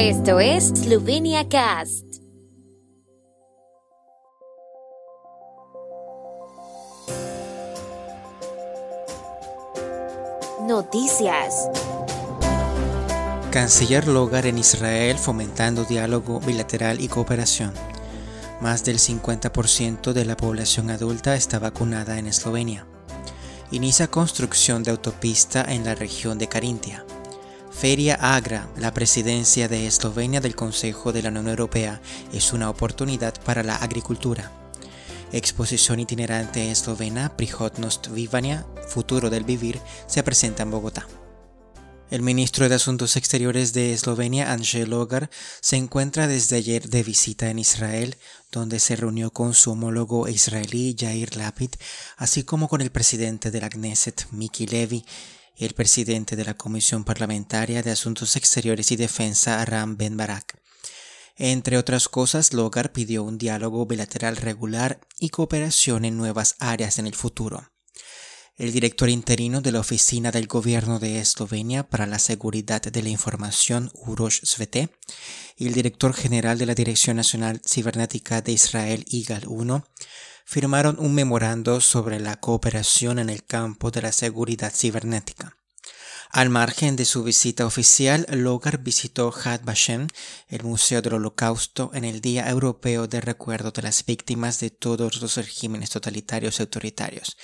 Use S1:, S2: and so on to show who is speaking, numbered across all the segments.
S1: Esto es Slovenia Cast. Noticias.
S2: Canciller Logar en Israel fomentando diálogo bilateral y cooperación. Más del 50% de la población adulta está vacunada en Eslovenia. Inicia construcción de autopista en la región de Carintia. Feria Agra, la presidencia de Eslovenia del Consejo de la Unión Europea, es una oportunidad para la agricultura. Exposición itinerante eslovena Prihodnost Vivania, Futuro del Vivir, se presenta en Bogotá. El ministro de Asuntos Exteriores de Eslovenia, Angel Logar, se encuentra desde ayer de visita en Israel, donde se reunió con su homólogo israelí Yair Lapid, así como con el presidente de la Knesset, Miki Levy, el presidente de la Comisión Parlamentaria de Asuntos Exteriores y Defensa, Ram Ben Barak. Entre otras cosas, Logar pidió un diálogo bilateral regular y cooperación en nuevas áreas en el futuro. El director interino de la Oficina del Gobierno de Eslovenia para la Seguridad de la Información, Uroš Svete, y el director general de la Dirección Nacional Cibernética de Israel, IGAL 1, firmaron un memorando sobre la cooperación en el campo de la seguridad cibernética. Al margen de su visita oficial, Logar visitó Had Vashem, el Museo del Holocausto, en el Día Europeo de Recuerdo de las Víctimas de todos los regímenes totalitarios y autoritarios.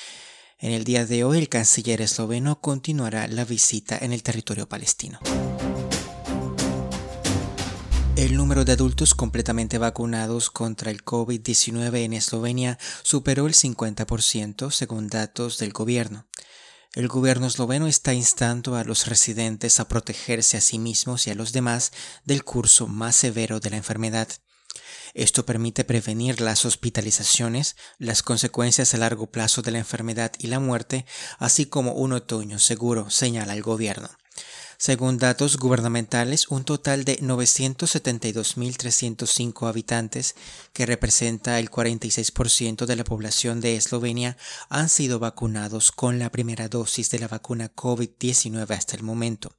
S2: En el día de hoy, el canciller esloveno continuará la visita en el territorio palestino. El número de adultos completamente vacunados contra el COVID-19 en Eslovenia superó el 50% según datos del gobierno. El gobierno esloveno está instando a los residentes a protegerse a sí mismos y a los demás del curso más severo de la enfermedad. Esto permite prevenir las hospitalizaciones, las consecuencias a largo plazo de la enfermedad y la muerte, así como un otoño seguro, señala el gobierno. Según datos gubernamentales, un total de 972.305 habitantes, que representa el 46% de la población de Eslovenia, han sido vacunados con la primera dosis de la vacuna COVID-19 hasta el momento.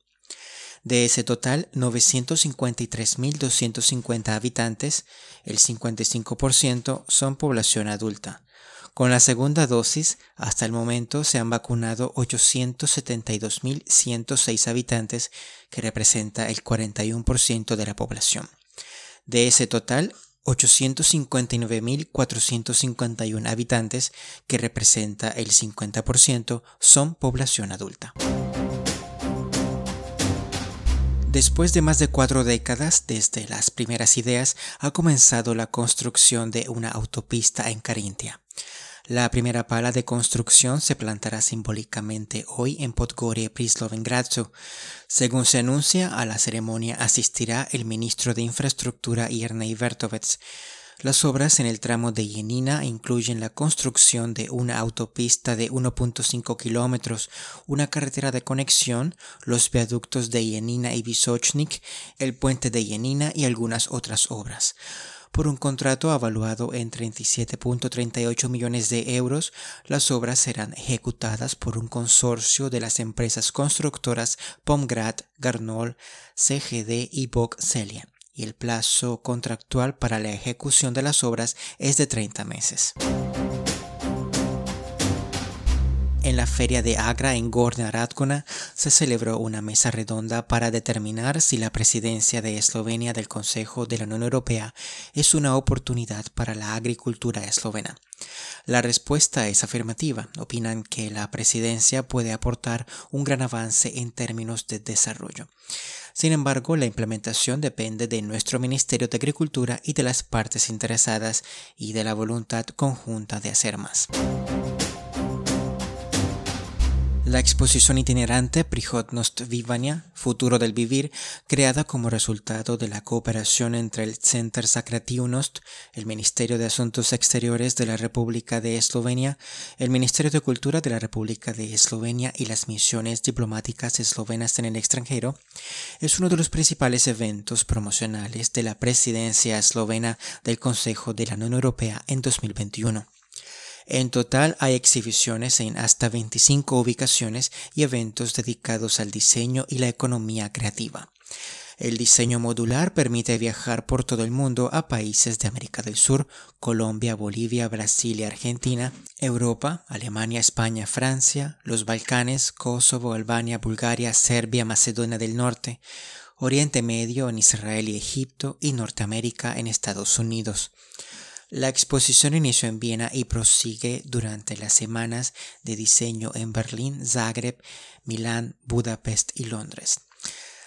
S2: De ese total, 953.250 habitantes, el 55%, son población adulta. Con la segunda dosis, hasta el momento se han vacunado 872.106 habitantes, que representa el 41% de la población. De ese total, 859.451 habitantes, que representa el 50%, son población adulta. Después de más de cuatro décadas desde las primeras ideas, ha comenzado la construcción de una autopista en Carintia. La primera pala de construcción se plantará simbólicamente hoy en Podgorje pri Según se anuncia, a la ceremonia asistirá el ministro de Infraestructura Irnei Vertovets. Las obras en el tramo de Yenina incluyen la construcción de una autopista de 1.5 kilómetros, una carretera de conexión, los viaductos de Yenina y Visochnik, el puente de Yenina y algunas otras obras. Por un contrato avaluado en 37.38 millones de euros, las obras serán ejecutadas por un consorcio de las empresas constructoras Pomgrad, Garnol, CGD y Bog Celia y el plazo contractual para la ejecución de las obras es de 30 meses. La feria de Agra en Gorna Radgona se celebró una mesa redonda para determinar si la presidencia de Eslovenia del Consejo de la Unión Europea es una oportunidad para la agricultura eslovena. La respuesta es afirmativa. Opinan que la presidencia puede aportar un gran avance en términos de desarrollo. Sin embargo, la implementación depende de nuestro Ministerio de Agricultura y de las partes interesadas y de la voluntad conjunta de hacer la exposición itinerante Prihodnost Vivania, Futuro del Vivir, creada como resultado de la cooperación entre el Center Sakratiunost, el Ministerio de Asuntos Exteriores de la República de Eslovenia, el Ministerio de Cultura de la República de Eslovenia y las misiones diplomáticas eslovenas en el extranjero, es uno de los principales eventos promocionales de la presidencia eslovena del Consejo de la Unión Europea en 2021. En total hay exhibiciones en hasta 25 ubicaciones y eventos dedicados al diseño y la economía creativa. El diseño modular permite viajar por todo el mundo a países de América del Sur, Colombia, Bolivia, Brasil y Argentina, Europa, Alemania, España, Francia, los Balcanes, Kosovo, Albania, Bulgaria, Serbia, Macedonia del Norte, Oriente Medio en Israel y Egipto y Norteamérica en Estados Unidos. La exposición inició en Viena y prosigue durante las semanas de diseño en Berlín, Zagreb, Milán, Budapest y Londres.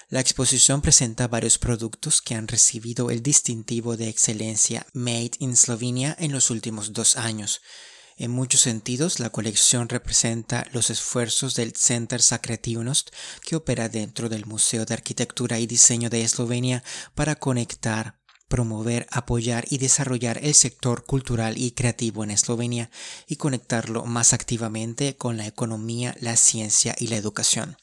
S2: La exposición presenta varios productos que han recibido el distintivo de excelencia Made in Slovenia en los últimos dos años. En muchos sentidos, la colección representa los esfuerzos del Center Sakretivnost que opera dentro del Museo de Arquitectura y Diseño de Eslovenia para conectar, promover, apoyar y desarrollar el sector cultural y creativo en Eslovenia y conectarlo más activamente con la economía, la ciencia y la educación.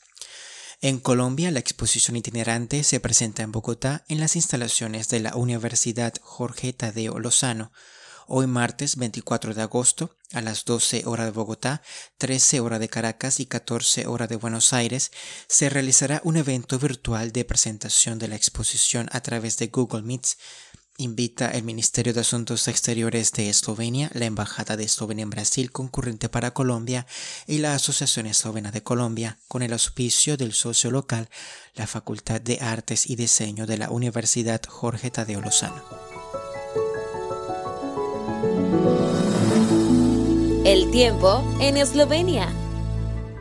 S2: En Colombia, la exposición itinerante se presenta en Bogotá en las instalaciones de la Universidad Jorge Tadeo Lozano. Hoy martes 24 de agosto a las 12 horas de Bogotá, 13 horas de Caracas y 14 horas de Buenos Aires se realizará un evento virtual de presentación de la exposición a través de Google Meets invita el Ministerio de Asuntos Exteriores de Eslovenia, la Embajada de Eslovenia en Brasil concurrente para Colombia y la Asociación Eslovena de Colombia, con el auspicio del socio local, la Facultad de Artes y Diseño de la Universidad Jorge Tadeo Lozano.
S1: El tiempo en Eslovenia.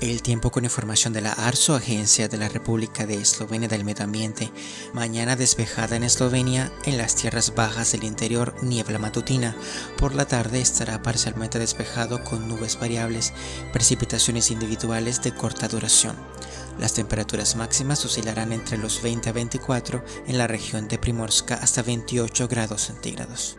S2: El tiempo con información de la ARSO, Agencia de la República de Eslovenia del Medio Ambiente. Mañana despejada en Eslovenia, en las tierras bajas del interior, niebla matutina. Por la tarde estará parcialmente despejado con nubes variables, precipitaciones individuales de corta duración. Las temperaturas máximas oscilarán entre los 20 a 24 en la región de Primorska hasta 28 grados centígrados.